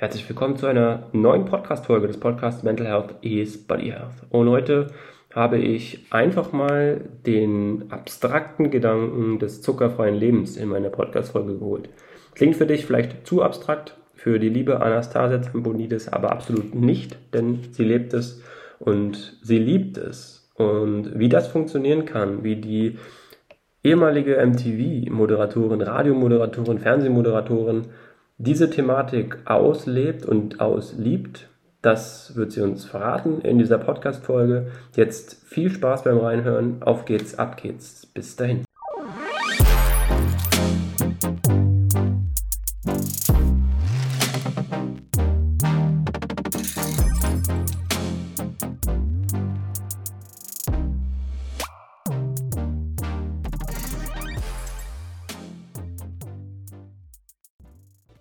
Herzlich willkommen zu einer neuen Podcast-Folge des Podcasts Mental Health is Body Health. Und heute habe ich einfach mal den abstrakten Gedanken des zuckerfreien Lebens in meine Podcast-Folge geholt. Klingt für dich vielleicht zu abstrakt, für die liebe Anastasia Zambonidis aber absolut nicht, denn sie lebt es und sie liebt es. Und wie das funktionieren kann, wie die ehemalige MTV-Moderatorin, Radiomoderatorin, Fernsehmoderatorin diese Thematik auslebt und ausliebt, das wird sie uns verraten in dieser Podcast-Folge. Jetzt viel Spaß beim Reinhören. Auf geht's, ab geht's. Bis dahin.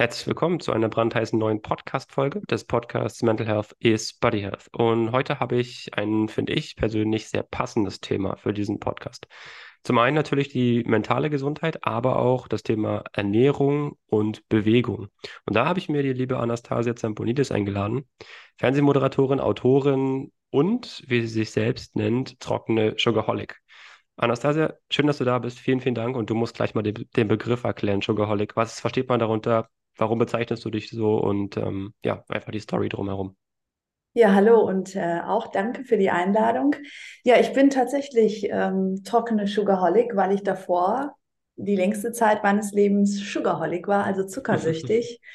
Herzlich willkommen zu einer brandheißen neuen Podcast-Folge des Podcasts Mental Health is Body Health. Und heute habe ich ein, finde ich persönlich, sehr passendes Thema für diesen Podcast. Zum einen natürlich die mentale Gesundheit, aber auch das Thema Ernährung und Bewegung. Und da habe ich mir die liebe Anastasia Zamponidis eingeladen, Fernsehmoderatorin, Autorin und, wie sie sich selbst nennt, trockene Sugarholic. Anastasia, schön, dass du da bist. Vielen, vielen Dank. Und du musst gleich mal den, den Begriff erklären, Sugarholic. Was versteht man darunter? Warum bezeichnest du dich so und ähm, ja, einfach die Story drumherum. Ja, hallo und äh, auch danke für die Einladung. Ja, ich bin tatsächlich ähm, trockene Sugarholic, weil ich davor die längste Zeit meines Lebens Sugarholic war, also zuckersüchtig.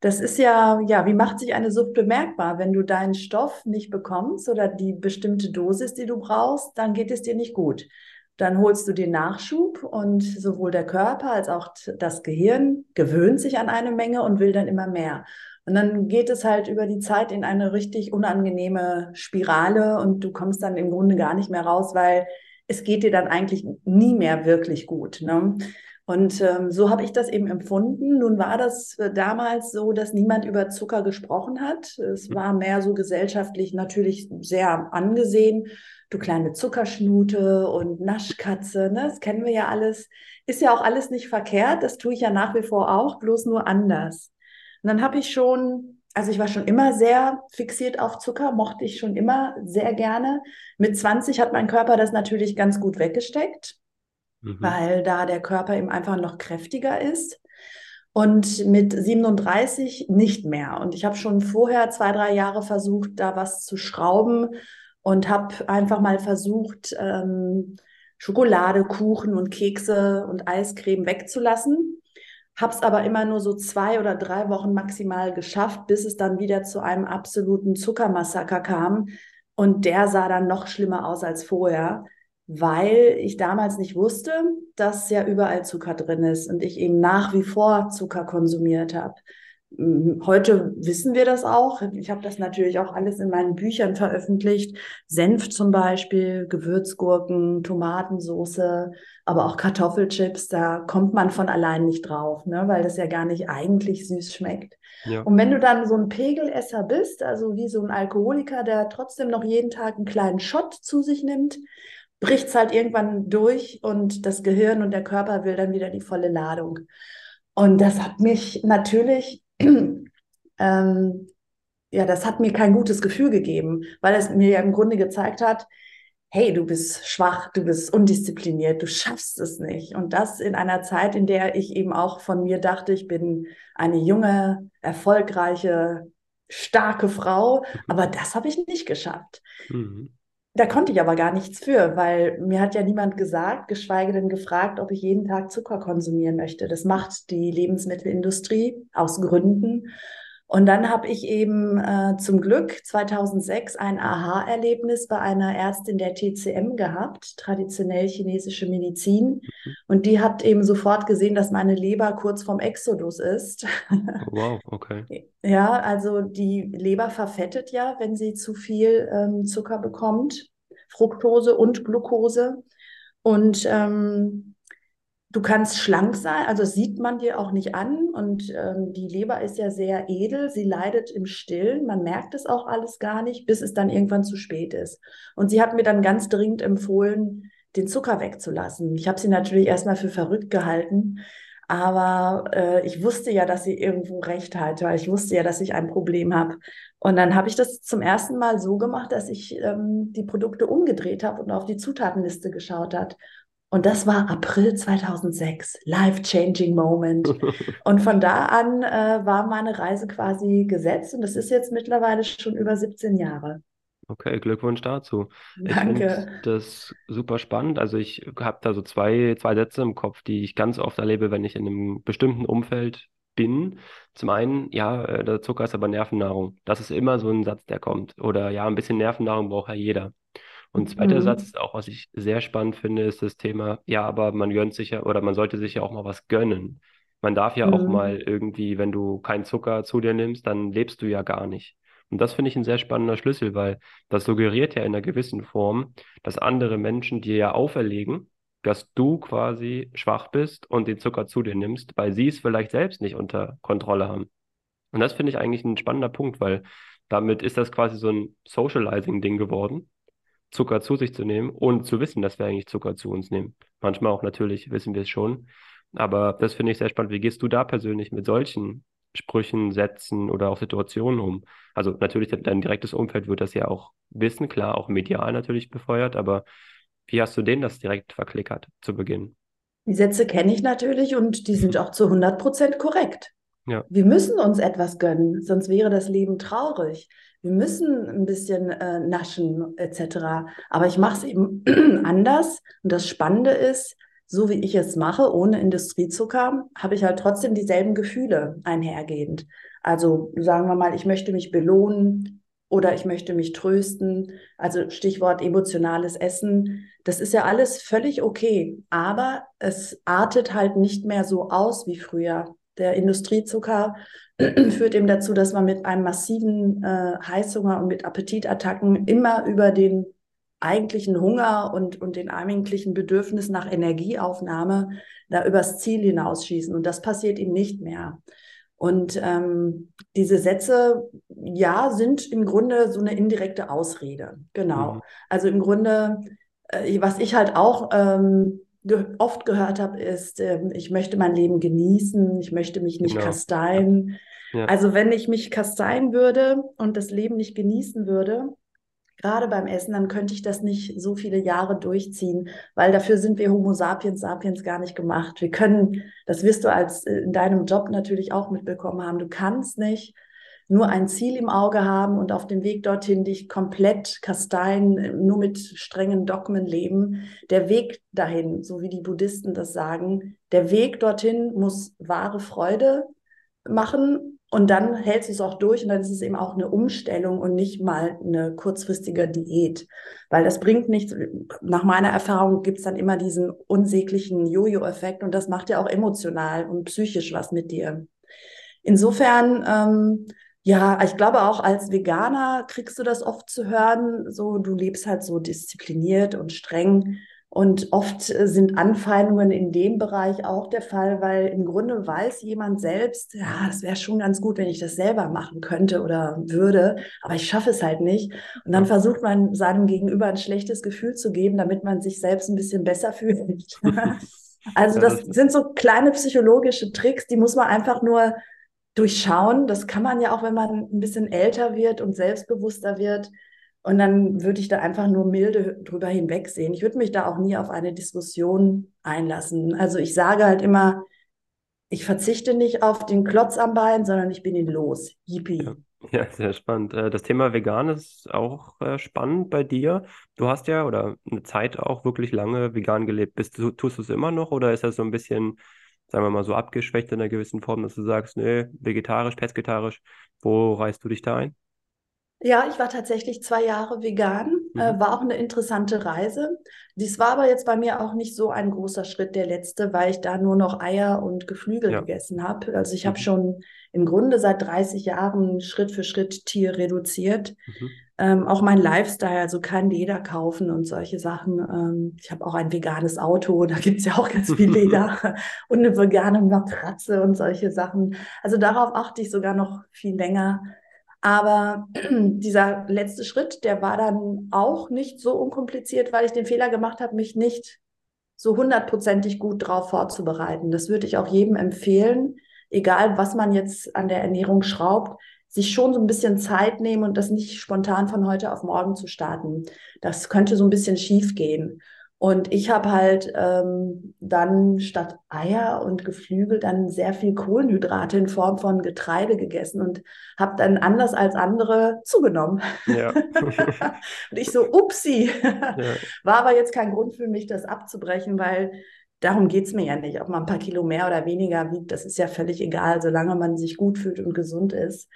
Das ist ja, ja, wie macht sich eine Sucht bemerkbar? Wenn du deinen Stoff nicht bekommst oder die bestimmte Dosis, die du brauchst, dann geht es dir nicht gut. Dann holst du den Nachschub und sowohl der Körper als auch das Gehirn gewöhnt sich an eine Menge und will dann immer mehr. Und dann geht es halt über die Zeit in eine richtig unangenehme Spirale und du kommst dann im Grunde gar nicht mehr raus, weil es geht dir dann eigentlich nie mehr wirklich gut. Ne? Und ähm, so habe ich das eben empfunden. Nun war das äh, damals so, dass niemand über Zucker gesprochen hat. Es war mehr so gesellschaftlich natürlich sehr angesehen du kleine Zuckerschnute und Naschkatze, ne? das kennen wir ja alles. Ist ja auch alles nicht verkehrt, das tue ich ja nach wie vor auch, bloß nur anders. Und dann habe ich schon, also ich war schon immer sehr fixiert auf Zucker, mochte ich schon immer sehr gerne. Mit 20 hat mein Körper das natürlich ganz gut weggesteckt, mhm. weil da der Körper eben einfach noch kräftiger ist und mit 37 nicht mehr. Und ich habe schon vorher zwei, drei Jahre versucht, da was zu schrauben und habe einfach mal versucht, ähm, Schokolade, Kuchen und Kekse und Eiscreme wegzulassen. Habe es aber immer nur so zwei oder drei Wochen maximal geschafft, bis es dann wieder zu einem absoluten Zuckermassaker kam. Und der sah dann noch schlimmer aus als vorher, weil ich damals nicht wusste, dass ja überall Zucker drin ist und ich eben nach wie vor Zucker konsumiert habe. Heute wissen wir das auch. Ich habe das natürlich auch alles in meinen Büchern veröffentlicht. Senf zum Beispiel, Gewürzgurken, Tomatensoße, aber auch Kartoffelchips. Da kommt man von allein nicht drauf, ne? weil das ja gar nicht eigentlich süß schmeckt. Ja. Und wenn du dann so ein Pegelesser bist, also wie so ein Alkoholiker, der trotzdem noch jeden Tag einen kleinen Shot zu sich nimmt, bricht es halt irgendwann durch und das Gehirn und der Körper will dann wieder die volle Ladung. Und das hat mich natürlich ähm, ja, das hat mir kein gutes Gefühl gegeben, weil es mir ja im Grunde gezeigt hat, hey, du bist schwach, du bist undiszipliniert, du schaffst es nicht. Und das in einer Zeit, in der ich eben auch von mir dachte, ich bin eine junge, erfolgreiche, starke Frau, aber das habe ich nicht geschafft. Mhm. Da konnte ich aber gar nichts für, weil mir hat ja niemand gesagt, geschweige denn gefragt, ob ich jeden Tag Zucker konsumieren möchte. Das macht die Lebensmittelindustrie aus Gründen. Und dann habe ich eben äh, zum Glück 2006 ein Aha-Erlebnis bei einer Ärztin der TCM gehabt, traditionell chinesische Medizin. Mhm. Und die hat eben sofort gesehen, dass meine Leber kurz vorm Exodus ist. Wow, okay. Ja, also die Leber verfettet ja, wenn sie zu viel ähm, Zucker bekommt, Fructose und Glucose. Und ähm, Du kannst schlank sein, also sieht man dir auch nicht an. Und ähm, die Leber ist ja sehr edel, sie leidet im Stillen. Man merkt es auch alles gar nicht, bis es dann irgendwann zu spät ist. Und sie hat mir dann ganz dringend empfohlen, den Zucker wegzulassen. Ich habe sie natürlich erstmal für verrückt gehalten. Aber äh, ich wusste ja, dass sie irgendwo recht hatte, weil ich wusste ja, dass ich ein Problem habe. Und dann habe ich das zum ersten Mal so gemacht, dass ich ähm, die Produkte umgedreht habe und auf die Zutatenliste geschaut hat. Und das war April 2006, life-changing Moment. Und von da an äh, war meine Reise quasi gesetzt und das ist jetzt mittlerweile schon über 17 Jahre. Okay, Glückwunsch dazu. Ich Danke. finde das super spannend. Also ich habe da so zwei, zwei Sätze im Kopf, die ich ganz oft erlebe, wenn ich in einem bestimmten Umfeld bin. Zum einen, ja, äh, der Zucker ist aber Nervennahrung. Das ist immer so ein Satz, der kommt. Oder ja, ein bisschen Nervennahrung braucht ja jeder. Und zweiter Satz Mhm. ist auch, was ich sehr spannend finde, ist das Thema, ja, aber man gönnt sich ja oder man sollte sich ja auch mal was gönnen. Man darf ja auch Mhm. mal irgendwie, wenn du keinen Zucker zu dir nimmst, dann lebst du ja gar nicht. Und das finde ich ein sehr spannender Schlüssel, weil das suggeriert ja in einer gewissen Form, dass andere Menschen dir ja auferlegen, dass du quasi schwach bist und den Zucker zu dir nimmst, weil sie es vielleicht selbst nicht unter Kontrolle haben. Und das finde ich eigentlich ein spannender Punkt, weil damit ist das quasi so ein Socializing-Ding geworden Zucker zu sich zu nehmen, ohne zu wissen, dass wir eigentlich Zucker zu uns nehmen. Manchmal auch natürlich wissen wir es schon. Aber das finde ich sehr spannend. Wie gehst du da persönlich mit solchen Sprüchen, Sätzen oder auch Situationen um? Also natürlich, dein dein direktes Umfeld wird das ja auch wissen, klar, auch medial natürlich befeuert, aber wie hast du denen das direkt verklickert zu Beginn? Die Sätze kenne ich natürlich und die sind auch zu 100 Prozent korrekt. Ja, Wir müssen uns etwas gönnen, sonst wäre das Leben traurig. Wir müssen ein bisschen äh, naschen etc. Aber ich mache es eben anders. Und das Spannende ist, so wie ich es mache, ohne Industriezucker, habe ich halt trotzdem dieselben Gefühle einhergehend. Also sagen wir mal, ich möchte mich belohnen oder ich möchte mich trösten. Also Stichwort emotionales Essen. Das ist ja alles völlig okay, aber es artet halt nicht mehr so aus wie früher. Der Industriezucker führt eben dazu, dass man mit einem massiven äh, Heißhunger und mit Appetitattacken immer über den eigentlichen Hunger und, und den eigentlichen Bedürfnis nach Energieaufnahme da übers Ziel hinausschießen. Und das passiert ihm nicht mehr. Und ähm, diese Sätze, ja, sind im Grunde so eine indirekte Ausrede. mhm. Genau. Also im Grunde, äh, was ich halt auch ähm, ge oft gehört habe, ist, ähm, ich möchte mein Leben genießen, ich möchte mich nicht Genau. Kasteien. ja, Also wenn ich mich kasteien würde und das Leben nicht genießen würde, gerade beim Essen, dann könnte ich das nicht so viele Jahre durchziehen, weil dafür sind wir Homo sapiens sapiens gar nicht gemacht. Wir können, das wirst du als äh, in deinem Job natürlich auch mitbekommen haben, du kannst nicht nur ein Ziel im Auge haben und auf dem Weg dorthin dich komplett kasteien, nur mit strengen Dogmen leben. Der Weg dahin, so wie die Buddhisten das sagen, der Weg dorthin muss wahre Freude machen und dann hältst du es auch durch und dann ist es eben auch eine Umstellung und nicht mal eine kurzfristige Diät, weil das bringt nichts. Nach meiner Erfahrung gibt es dann immer diesen unsäglichen Jojo-Effekt und das macht ja auch emotional und psychisch was mit dir. Insofern, ähm, ja, ich glaube auch als Veganer kriegst du das oft zu hören, so du lebst halt so diszipliniert und streng. Und oft äh, sind Anfeindungen in dem Bereich auch der Fall, weil im Grunde weiß jemand selbst, ja, es wäre schon ganz gut, wenn ich das selber machen könnte oder würde, aber ich schaffe es halt nicht. Und dann versucht man seinem Gegenüber ein schlechtes Gefühl zu geben, damit man sich selbst ein bisschen besser fühlt. Also das, sind so kleine psychologische Tricks, die muss man einfach nur durchschauen. Das kann man ja auch, wenn man ein bisschen älter wird und selbstbewusster wird. Und dann würde ich da einfach nur milde drüber hinwegsehen. Ich würde mich da auch nie auf eine Diskussion einlassen. Also ich sage halt immer, ich verzichte nicht auf den Klotz am Bein, sondern ich bin ihn los. Ja, Yippie. ja, sehr spannend. Äh, Das Thema vegan ist auch äh, spannend bei dir. Du hast ja oder eine Zeit auch wirklich lange vegan gelebt. Bist du, tust du es immer noch oder ist das so ein bisschen, sagen wir mal, so abgeschwächt in einer gewissen Form, dass du sagst, nee, vegetarisch, pesketarisch, wo reißt du dich da ein? Ja, ich war tatsächlich zwei Jahre vegan, Mhm. äh, war auch eine interessante Reise. Dies war aber jetzt bei mir auch nicht so ein großer Schritt, der letzte, weil ich da nur noch Eier und Geflügel Ja. gegessen habe. Also ich habe Mhm. schon im Grunde seit 30 Jahren Schritt für Schritt Tier reduziert. Mhm. Ähm, auch mein Lifestyle, also kein Leder kaufen und solche Sachen. Ähm, ich habe auch ein veganes Auto, da gibt's ja auch ganz viel Leder und eine vegane Matratze und solche Sachen. Also darauf achte ich sogar noch viel länger. Aber dieser letzte Schritt, der war dann auch nicht so unkompliziert, weil ich den Fehler gemacht habe, mich nicht so hundertprozentig gut drauf vorzubereiten. Das würde ich auch jedem empfehlen, egal was man jetzt an der Ernährung schraubt, sich schon so ein bisschen Zeit nehmen und das nicht spontan von heute auf morgen zu starten. Das könnte so ein bisschen schief gehen. Und ich habe halt ähm, dann statt Eier und Geflügel dann sehr viel Kohlenhydrate in Form von Getreide gegessen und habe dann anders als andere zugenommen. Ja. und ich so, upsi, ja. war aber jetzt kein Grund für mich, das abzubrechen, weil darum geht es mir ja nicht. Ob man ein paar Kilo mehr oder weniger wiegt, das ist ja völlig egal, solange man sich gut fühlt und gesund ist.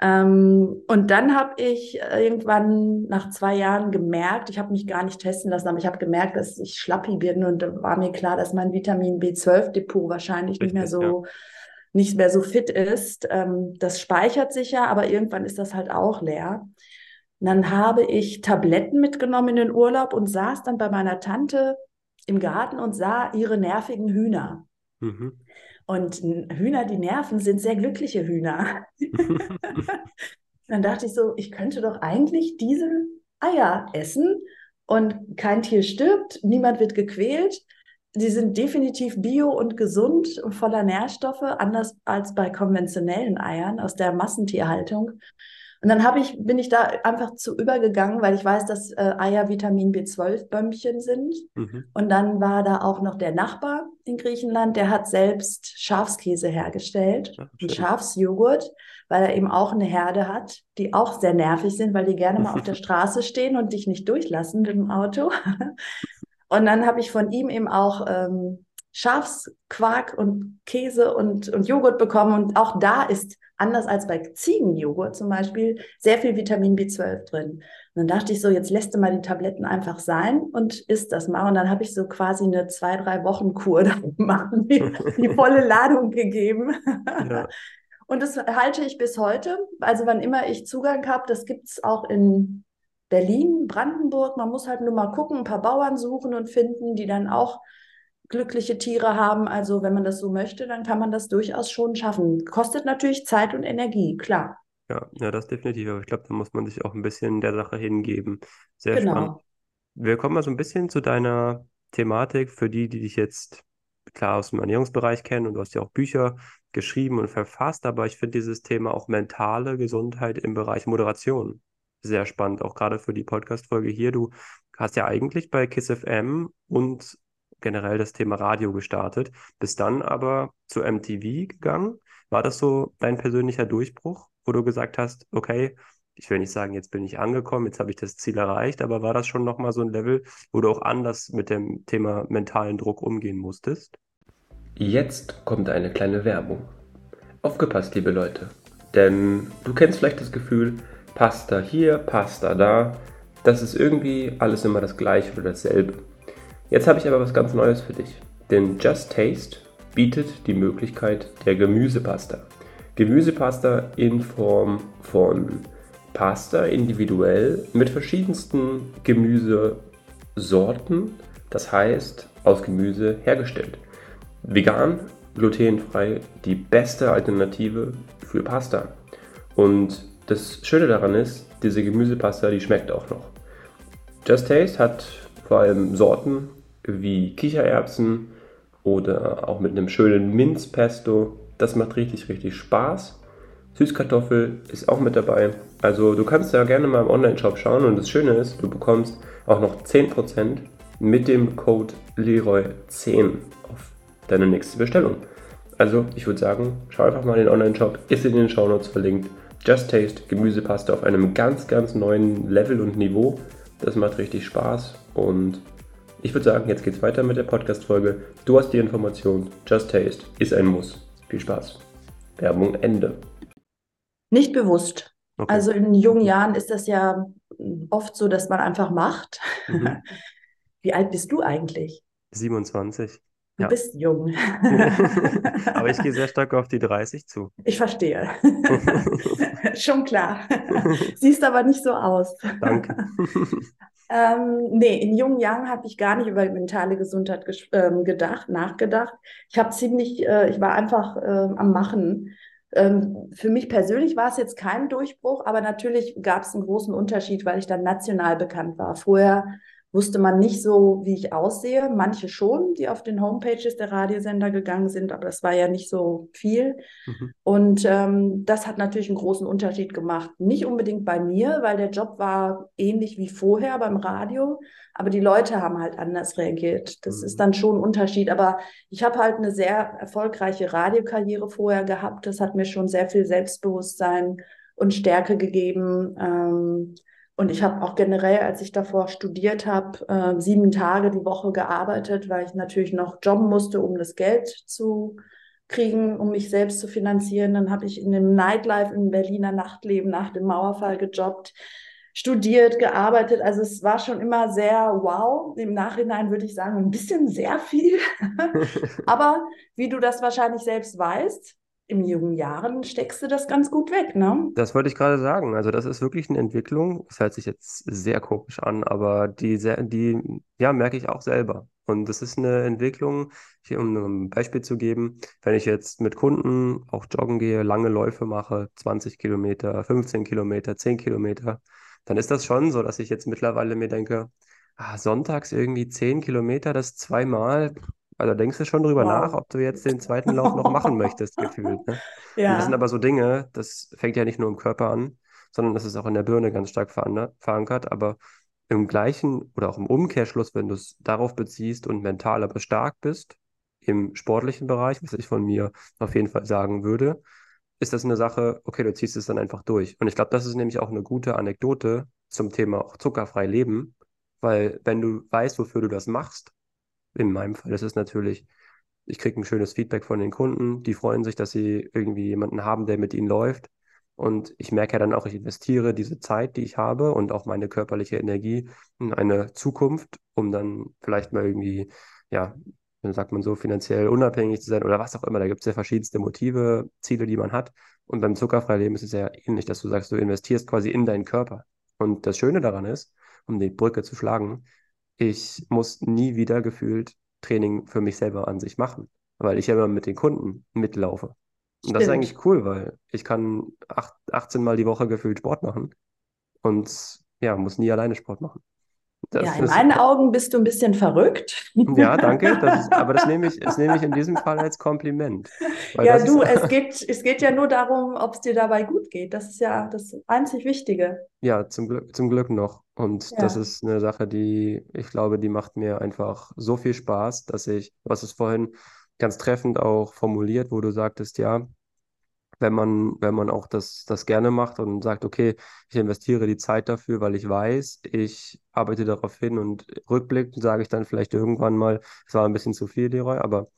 Ähm, und dann habe ich irgendwann nach zwei Jahren gemerkt, ich habe mich gar nicht testen lassen, aber ich habe gemerkt, dass ich schlappi bin und da war mir klar, dass mein Vitamin B12-Depot wahrscheinlich Richtig, nicht mehr so ja. nicht mehr so fit ist. Ähm, das speichert sich ja, aber irgendwann ist das halt auch leer. Und dann habe ich Tabletten mitgenommen in den Urlaub und saß dann bei meiner Tante im Garten und sah ihre nervigen Hühner. Mhm. Und Hühner, die nerven, sind sehr glückliche Hühner. dann dachte ich so, ich könnte doch eigentlich diese Eier essen und kein Tier stirbt, niemand wird gequält. Sie sind definitiv bio und gesund und voller Nährstoffe, anders als bei konventionellen Eiern aus der Massentierhaltung. Und dann habe ich, bin ich da einfach zu übergegangen, weil ich weiß, dass äh, Eier Vitamin B12-Bömmchen sind. Mhm. Und dann war da auch noch der Nachbar in Griechenland, der hat selbst Schafskäse hergestellt, ja, einen Schafsjoghurt, weil er eben auch eine Herde hat, die auch sehr nervig sind, weil die gerne mal auf der Straße stehen und dich nicht durchlassen mit dem Auto. Und dann habe ich von ihm eben auch ähm, Schafsquark und Käse und, und Joghurt bekommen. Und auch da ist, anders als bei Ziegenjoghurt zum Beispiel, sehr viel Vitamin B12 drin. Und dann dachte ich so, jetzt lässt du mal die Tabletten einfach sein und isst das mal. Und dann habe ich so quasi eine zwei, drei Wochen Kur gemacht, die, die volle Ladung gegeben. Ja. Und das halte ich bis heute. Also wann immer ich Zugang habe, das gibt es auch in Berlin, Brandenburg. Man muss halt nur mal gucken, ein paar Bauern suchen und finden, die dann auch glückliche Tiere haben. Also wenn man das so möchte, dann kann man das durchaus schon schaffen. Kostet natürlich Zeit und Energie, klar. Ja, ja, das definitiv. Aber ich glaube, da muss man sich auch ein bisschen der Sache hingeben. Sehr genau. spannend. Wir kommen mal so ein bisschen zu deiner Thematik für die, die dich jetzt klar aus dem Ernährungsbereich kennen und du hast ja auch Bücher geschrieben und verfasst, aber ich finde dieses Thema auch mentale Gesundheit im Bereich Moderation sehr spannend, auch gerade für die Podcast-Folge hier. Du hast ja eigentlich bei KISS FM und generell das Thema Radio gestartet, bist dann aber zu MTV gegangen. War das so dein persönlicher Durchbruch, wo du gesagt hast, okay, ich will nicht sagen, jetzt bin ich angekommen, jetzt habe ich das Ziel erreicht, aber war das schon nochmal so ein Level, wo du auch anders mit dem Thema mentalen Druck umgehen musstest? Jetzt kommt eine kleine Werbung. Aufgepasst, liebe Leute. Denn du kennst vielleicht das Gefühl, Pasta hier, Pasta da. Das ist irgendwie alles immer das gleiche oder dasselbe. Jetzt habe ich aber was ganz Neues für dich. Denn Just Taste bietet die Möglichkeit der Gemüsepasta. Gemüsepasta in Form von Pasta individuell mit verschiedensten Gemüsesorten, das heißt aus Gemüse hergestellt. Vegan, glutenfrei, die beste Alternative für Pasta. Und das Schöne daran ist, diese Gemüsepasta, die schmeckt auch noch. Just Taste hat vor allem Sorten wie Kichererbsen oder auch mit einem schönen Minzpesto. Das macht richtig, richtig Spaß. Süßkartoffel ist auch mit dabei. Also du kannst da gerne mal im Online-Shop schauen und das Schöne ist, du bekommst auch noch 10% mit dem Code Leroy10 auf deine nächste Bestellung. Also ich würde sagen, schau einfach mal in den Online-Shop, ist in den Shownotes verlinkt. Just Taste Gemüsepaste auf einem ganz, ganz neuen Level und Niveau. Das macht richtig Spaß und ich würde sagen, jetzt geht's weiter mit der Podcast-Folge. Du hast die Information. Just Taste ist ein Muss. Viel Spaß. Werbung Ende. Nicht bewusst. Okay. Also in jungen Jahren ist das ja oft so, dass man einfach macht. Mhm. Wie alt bist du eigentlich? 27. Du ja. bist jung. Aber ich gehe sehr stark auf die 30 zu. Ich verstehe. Schon klar. Siehst aber nicht so aus. Danke. Ähm, nee, in jungen Jahren habe ich gar nicht über mentale Gesundheit ähm, gedacht, nachgedacht. Ich habe ziemlich, äh, ich war einfach äh, am Machen. Ähm, für mich persönlich war es jetzt kein Durchbruch, aber natürlich gab es einen großen Unterschied, weil ich dann national bekannt war. Vorher wusste man nicht so, wie ich aussehe. Manche schon, die auf den Homepages der Radiosender gegangen sind, aber das war ja nicht so viel. Mhm. Und ähm, das hat natürlich einen großen Unterschied gemacht. Nicht unbedingt bei mir, weil der Job war ähnlich wie vorher beim Radio, aber die Leute haben halt anders reagiert. Das mhm. ist dann schon ein Unterschied. Aber ich habe halt eine sehr erfolgreiche Radiokarriere vorher gehabt. Das hat mir schon sehr viel Selbstbewusstsein und Stärke gegeben. Ähm, und ich habe auch generell, als ich davor studiert habe, äh, sieben Tage die Woche gearbeitet, weil ich natürlich noch jobben musste, um das Geld zu kriegen, um mich selbst zu finanzieren. Dann habe ich in dem Nightlife im Berliner Nachtleben nach dem Mauerfall gejobbt, studiert, gearbeitet. Also es war schon immer sehr wow. Im Nachhinein würde ich sagen, ein bisschen sehr viel. Aber wie du das wahrscheinlich selbst weißt, in jungen Jahren steckst du das ganz gut weg, ne? Das wollte ich gerade sagen. Also das ist wirklich eine Entwicklung. Das hört sich jetzt sehr komisch an, aber die, die ja, merke ich auch selber. Und das ist eine Entwicklung, hier um ein Beispiel zu geben, wenn ich jetzt mit Kunden auch joggen gehe, lange Läufe mache, 20 Kilometer, 15 Kilometer, 10 Kilometer, dann ist das schon so, dass ich jetzt mittlerweile mir denke, ah, sonntags irgendwie 10 Kilometer, das zweimal, also denkst du schon drüber wow. nach, ob du jetzt den zweiten Lauf noch machen möchtest, gefühlt. Ne? Ja. Und das sind aber so Dinge, das fängt ja nicht nur im Körper an, sondern das ist auch in der Birne ganz stark verankert. Aber im gleichen oder auch im Umkehrschluss, wenn du es darauf beziehst und mental aber stark bist, im sportlichen Bereich, was ich von mir auf jeden Fall sagen würde, ist das eine Sache, okay, du ziehst es dann einfach durch. Und ich glaube, das ist nämlich auch eine gute Anekdote zum Thema auch zuckerfrei leben, weil wenn du weißt, wofür du das machst, in meinem Fall ist es natürlich, ich kriege ein schönes Feedback von den Kunden, die freuen sich, dass sie irgendwie jemanden haben, der mit ihnen läuft. Und ich merke ja dann auch, ich investiere diese Zeit, die ich habe und auch meine körperliche Energie in eine Zukunft, um dann vielleicht mal irgendwie, ja, dann sagt man so, finanziell unabhängig zu sein oder was auch immer. Da gibt es ja verschiedenste Motive, Ziele, die man hat. Und beim Zuckerfreileben ist es ja ähnlich, dass du sagst, du investierst quasi in deinen Körper. Und das Schöne daran ist, um die Brücke zu schlagen, ich muss nie wieder gefühlt Training für mich selber an sich machen, weil ich ja immer mit den Kunden mitlaufe. Und das ist eigentlich cool, weil ich kann acht, 18 Mal die Woche gefühlt Sport machen und ja, muss nie alleine Sport machen. Das ja, in meinen Augen bist du ein bisschen verrückt. Ja, danke. Das ist, aber das nehme, ich, das nehme ich in diesem Fall als Kompliment. Ja, du, ist, es, geht, es geht ja nur darum, ob es dir dabei gut geht. Das ist ja das einzig Wichtige. Ja, zum Glück, zum Glück noch. Und ja. das ist eine Sache, die, ich glaube, die macht mir einfach so viel Spaß, dass ich, was es vorhin ganz treffend auch formuliert, wo du sagtest, ja, wenn man, wenn man auch das, das gerne macht und sagt, okay, ich investiere die Zeit dafür, weil ich weiß, ich arbeite darauf hin und rückblickend sage ich dann vielleicht irgendwann mal, es war ein bisschen zu viel, Leroy, aber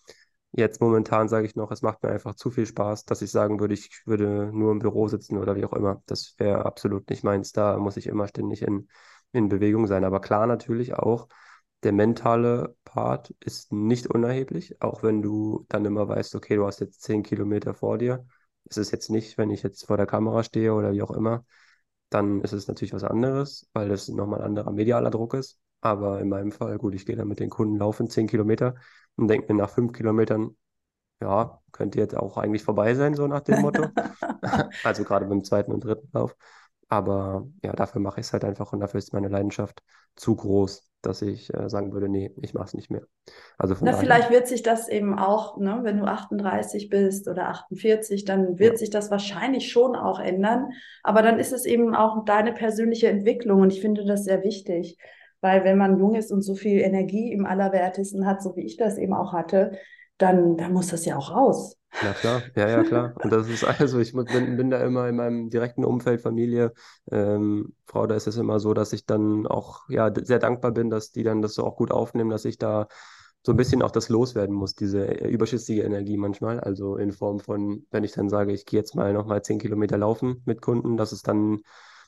jetzt momentan sage ich noch, es macht mir einfach zu viel Spaß, dass ich sagen würde, ich würde nur im Büro sitzen oder wie auch immer. Das wäre absolut nicht meins. Da muss ich immer ständig in, in Bewegung sein. Aber klar natürlich auch, der mentale Part ist nicht unerheblich, auch wenn du dann immer weißt, okay, du hast jetzt zehn Kilometer vor dir es ist jetzt nicht, wenn ich jetzt vor der Kamera stehe oder wie auch immer, dann ist es natürlich was anderes, weil das nochmal ein anderer medialer Druck ist. Aber in meinem Fall, gut, ich gehe dann mit den Kunden laufen, 10 Kilometer und denke mir nach fünf Kilometern, ja, könnte jetzt auch eigentlich vorbei sein, so nach dem Motto. also gerade beim zweiten und dritten Lauf. Aber ja, dafür mache ich es halt einfach und dafür ist meine Leidenschaft zu groß, dass ich äh, sagen würde, nee, ich mache es nicht mehr. Also Na, vielleicht wird sich das eben auch, ne, wenn du 38 bist oder 48, dann wird ja. sich das wahrscheinlich schon auch ändern. Aber dann ist es eben auch deine persönliche Entwicklung und ich finde das sehr wichtig. Weil wenn man jung ist und so viel Energie im Allerwertesten hat, so wie ich das eben auch hatte, dann, dann muss das ja auch raus. Na klar, ja, ja, klar. Und das ist also, ich bin, bin da immer in meinem direkten Umfeld, Familie, ähm, Frau, da ist es immer so, dass ich dann auch ja sehr dankbar bin, dass die dann das so auch gut aufnehmen, dass ich da so ein bisschen auch das loswerden muss, diese äh, überschüssige Energie manchmal. Also in Form von, wenn ich dann sage, ich gehe jetzt mal nochmal zehn Kilometer laufen mit Kunden, dass es dann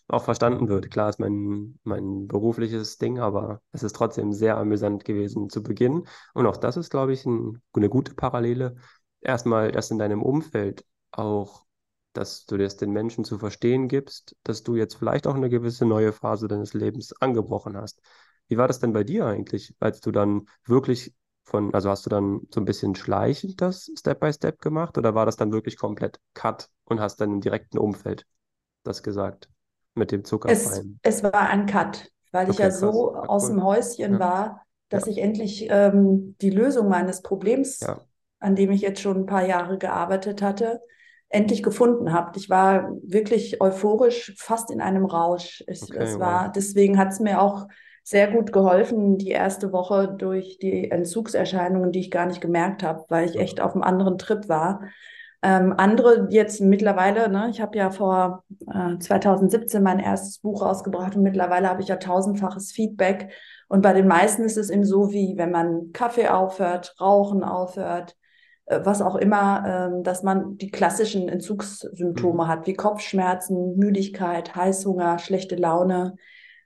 auch verstanden wird. Klar ist mein, mein berufliches Ding, aber es ist trotzdem sehr amüsant gewesen zu Beginn. Und auch das ist, glaube ich, ein, eine gute Parallele. Erstmal, dass in deinem Umfeld auch, dass du das den Menschen zu verstehen gibst, dass du jetzt vielleicht auch eine gewisse neue Phase deines Lebens angebrochen hast. Wie war das denn bei dir eigentlich, als du dann wirklich von, also hast du dann so ein bisschen schleichend das Step by Step gemacht oder war das dann wirklich komplett Cut und hast dann im direkten Umfeld das gesagt? mit dem Zuckerfreien? Es, es war ein Cut. weil ich Okay, ja krass. so Ja, aus dem. Häuschen Ja, war, dass ja, ich endlich ähm, die Lösung meines Problems, ja. An dem ich jetzt schon ein paar Jahre gearbeitet hatte, endlich gefunden habe. Ich war wirklich euphorisch, fast in einem Rausch. Es, Okay, es wow. war, deswegen hat es mir auch sehr gut geholfen, die erste Woche durch die Entzugserscheinungen, die ich gar nicht gemerkt habe, weil ich echt Mhm. auf einem anderen Trip war. Ähm, andere jetzt mittlerweile, ne, ich habe ja vor äh, 2017 mein erstes Buch rausgebracht und mittlerweile habe ich ja tausendfaches Feedback. Und bei den meisten ist es eben so, wie wenn man Kaffee aufhört, Rauchen aufhört, was auch immer, ähm, dass man die klassischen Entzugssymptome Mhm. hat, wie Kopfschmerzen, Müdigkeit, Heißhunger, schlechte Laune.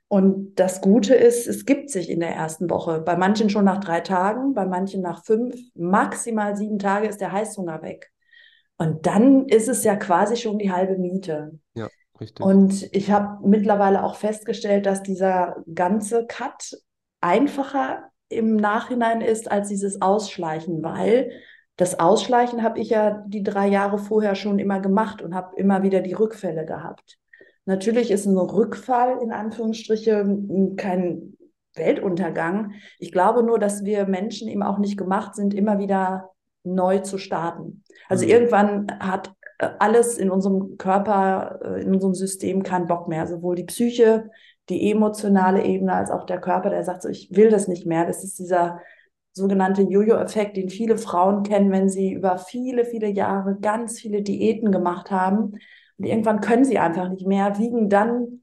Und das Gute ist, es gibt sich in der ersten Woche. Bei manchen schon nach drei Tagen, bei manchen nach fünf, maximal sieben Tage ist der Heißhunger weg. Und dann ist es ja quasi schon die halbe Miete. Ja, richtig. Und ich habe mittlerweile auch festgestellt, dass dieser ganze Cut einfacher im Nachhinein ist als dieses Ausschleichen, weil das Ausschleichen habe ich ja die drei Jahre vorher schon immer gemacht und habe immer wieder die Rückfälle gehabt. Natürlich ist ein Rückfall in Anführungsstrichen kein Weltuntergang. Ich glaube nur, dass wir Menschen eben auch nicht gemacht sind, immer wieder neu zu starten. Also Mhm. irgendwann hat äh, alles in unserem Körper, äh, in unserem System keinen Bock mehr. Sowohl die Psyche, die emotionale Ebene als auch der Körper, der sagt so, ich will das nicht mehr. Das ist dieser sogenannte Jojo-Effekt, den viele Frauen kennen, wenn sie über viele, viele Jahre ganz viele Diäten gemacht haben. Und irgendwann können sie einfach nicht mehr, wiegen dann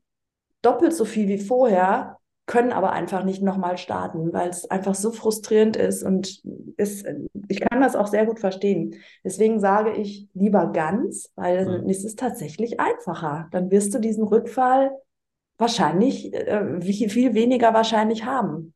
doppelt so viel wie vorher, können aber einfach nicht nochmal starten, weil es einfach so frustrierend ist und ist, ich kann das auch sehr gut verstehen. Deswegen sage ich lieber ganz, weil Mhm. es ist tatsächlich einfacher. Dann wirst du diesen Rückfall wahrscheinlich äh, viel weniger wahrscheinlich haben.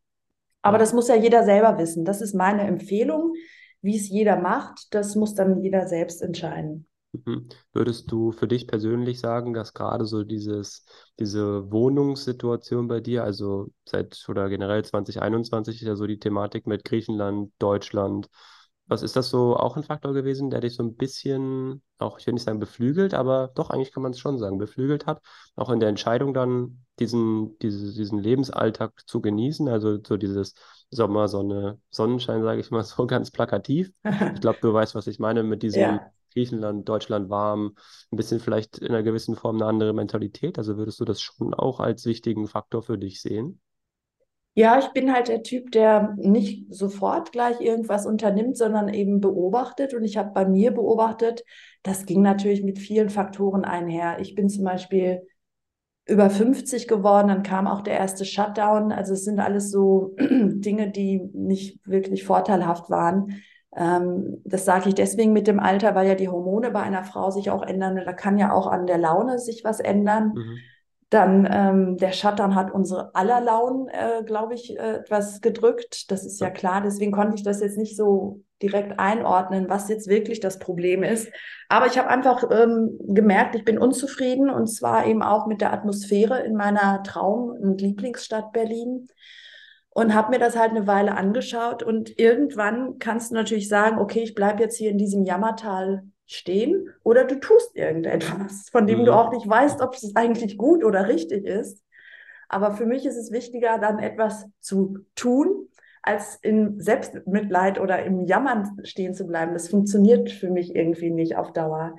Aber das muss ja jeder selber wissen. Das ist meine Empfehlung. Wie es jeder macht, das muss dann jeder selbst entscheiden. Mhm. Würdest du für dich persönlich sagen, dass gerade so dieses, diese Wohnungssituation bei dir, also seit oder generell 2021 ist ja so die Thematik mit Griechenland, Deutschland. Was ist das so auch ein Faktor gewesen, der dich so ein bisschen, auch ich will nicht sagen beflügelt, aber doch eigentlich kann man es schon sagen, beflügelt hat, auch in der Entscheidung dann diesen, diese, diesen Lebensalltag zu genießen, also so dieses Sommer, Sonne, Sonnenschein, sage ich mal so ganz plakativ. Ich glaube, du weißt, was ich meine mit diesem Ja. Griechenland, Deutschland warm, ein bisschen vielleicht in einer gewissen Form eine andere Mentalität. Also würdest du das schon auch als wichtigen Faktor für dich sehen? Ja, ich bin halt der Typ, der nicht sofort gleich irgendwas unternimmt, sondern eben beobachtet. Und ich habe bei mir beobachtet, das ging natürlich mit vielen Faktoren einher. Ich bin zum Beispiel über 50 geworden, dann kam auch der erste Shutdown. Also es sind alles so Dinge, die nicht wirklich vorteilhaft waren. Ähm, das sage ich deswegen mit dem Alter, weil ja die Hormone bei einer Frau sich auch ändern. Da kann ja auch an der Laune sich was ändern. Mhm. Dann ähm, der Shutdown hat unsere aller Launen, äh, glaube ich, äh, etwas gedrückt. Das ist ja klar. Deswegen konnte ich das jetzt nicht so direkt einordnen, was jetzt wirklich das Problem ist. Aber ich habe einfach ähm, gemerkt, ich bin unzufrieden und zwar eben auch mit der Atmosphäre in meiner Traum- und Lieblingsstadt Berlin und habe mir das halt eine Weile angeschaut und irgendwann kannst du natürlich sagen, okay, ich bleibe jetzt hier in diesem Jammertal stehen oder du tust irgendetwas, von dem du Mhm. auch nicht weißt, ob es eigentlich gut oder richtig ist. Aber für mich ist es wichtiger, dann etwas zu tun, als in Selbstmitleid oder im Jammern stehen zu bleiben. Das funktioniert für mich irgendwie nicht auf Dauer.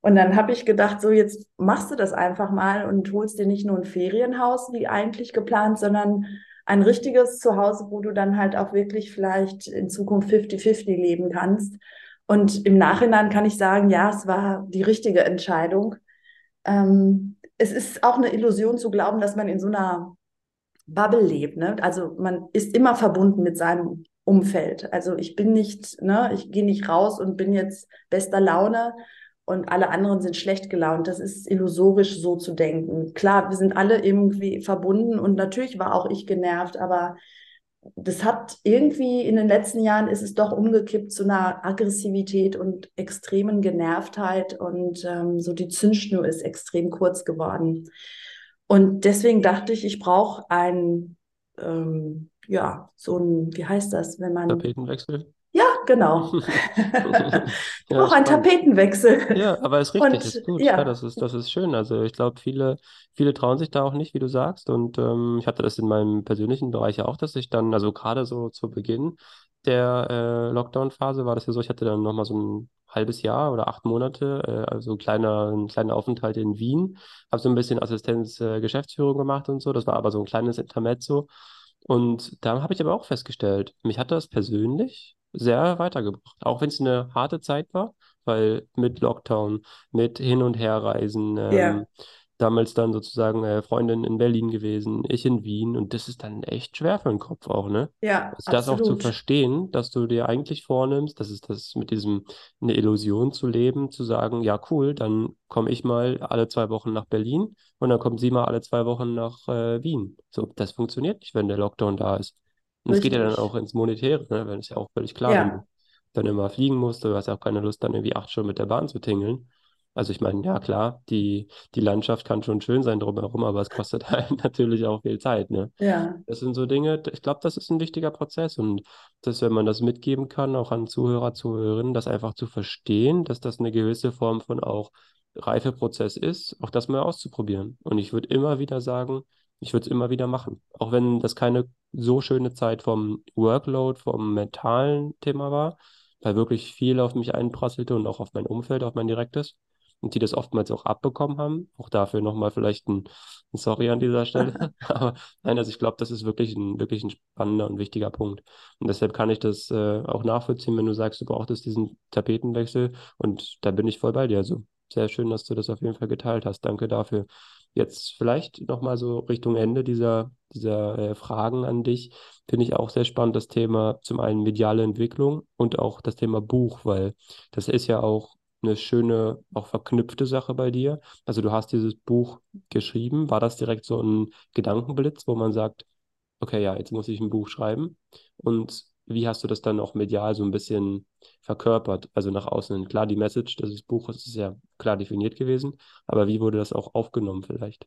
Und dann habe ich gedacht, so jetzt machst du das einfach mal und holst dir nicht nur ein Ferienhaus wie eigentlich geplant, sondern ein richtiges Zuhause, wo du dann halt auch wirklich vielleicht in Zukunft 50-50 leben kannst. Und im Nachhinein kann ich sagen, ja, es war die richtige Entscheidung. Ähm, es ist auch eine Illusion zu glauben, dass man in so einer Bubble lebt. Ne? Also man ist immer verbunden mit seinem Umfeld. Also ich bin nicht, ne, ich gehe nicht raus und bin jetzt bester Laune und alle anderen sind schlecht gelaunt. Das ist illusorisch so zu denken. Klar, wir sind alle irgendwie verbunden und natürlich war auch ich genervt, aber das hat irgendwie in den letzten Jahren ist es doch umgekippt zu einer Aggressivität und extremen Genervtheit und ähm, so die Zündschnur ist extrem kurz geworden. Und deswegen dachte ich, ich brauche ein, ähm, ja, so ein, wie heißt das, wenn man, Tapetenwechsel? Genau. ja, auch ein Tapetenwechsel. Ja, aber ist richtig, und, ist gut. Ja. ja. das ist, das ist schön. Also ich glaube, viele, viele trauen sich da auch nicht, wie du sagst. Und ähm, ich hatte das in meinem persönlichen Bereich ja auch, dass ich dann, also gerade so zu Beginn der äh, Lockdown-Phase war das ja so, ich hatte dann nochmal so ein halbes Jahr oder acht Monate, äh, also ein kleiner, ein kleiner Aufenthalt in Wien, habe so ein bisschen Assistenz äh, Geschäftsführung gemacht und so. Das war aber so ein kleines Intermezzo. Und da habe ich aber auch festgestellt, mich hat das persönlich sehr weitergebracht. Auch wenn es eine harte Zeit war, weil mit Lockdown, mit Hin- und Herreisen, ähm, ja damals dann sozusagen äh, Freundin in Berlin gewesen, ich in Wien und das ist dann echt schwer für den Kopf auch, ne? Ja, also das auch zu verstehen, dass du dir eigentlich vornimmst, das ist das mit diesem eine Illusion zu leben, zu sagen, ja cool, dann komme ich mal alle zwei Wochen nach Berlin und dann kommt sie mal alle zwei Wochen nach äh, Wien. So, das funktioniert nicht, wenn der Lockdown da ist. Und es geht ja dann auch ins Monetäre, ne? Wenn es ja auch völlig klar, ja. wenn du dann immer fliegen musst, du hast ja auch keine Lust, dann irgendwie acht Stunden mit der Bahn zu tingeln. Also ich meine, ja klar, die, die Landschaft kann schon schön sein drumherum, aber es kostet halt natürlich auch viel Zeit, ne? Ja. Das sind so Dinge, ich glaube, das ist ein wichtiger Prozess und dass, wenn man das mitgeben kann, auch an Zuhörer, Zuhörerinnen, das einfach zu verstehen, dass das eine gewisse Form von auch Reifeprozess ist, auch das mal auszuprobieren. Und ich würde immer wieder sagen, ich würde es immer wieder machen. Auch wenn das keine so schöne Zeit vom Workload, vom mentalen Thema war, weil wirklich viel auf mich einprasselte und auch auf mein Umfeld, auf mein direktes und die das oftmals auch abbekommen haben. Auch dafür nochmal vielleicht ein, ein Sorry an dieser Stelle. Aber nein, also ich glaube, das ist wirklich ein, wirklich ein spannender und wichtiger Punkt. Und deshalb kann ich das äh, auch nachvollziehen, wenn du sagst, du brauchtest diesen Tapetenwechsel. Und da bin ich voll bei dir. Also sehr schön, dass du das auf jeden Fall geteilt hast. Danke dafür. Jetzt vielleicht nochmal so Richtung Ende dieser, dieser äh, Fragen an dich. Finde ich auch sehr spannend das Thema zum einen mediale Entwicklung und auch das Thema Buch, weil das ist ja auch eine schöne, auch verknüpfte Sache bei dir. Also du hast dieses Buch geschrieben. War das direkt so ein Gedankenblitz, wo man sagt, okay, ja, jetzt muss ich ein Buch schreiben? Und wie hast du das dann auch medial so ein bisschen verkörpert, also nach außen? Klar, die Message des Buches ist ja klar definiert gewesen, aber wie wurde das auch aufgenommen vielleicht?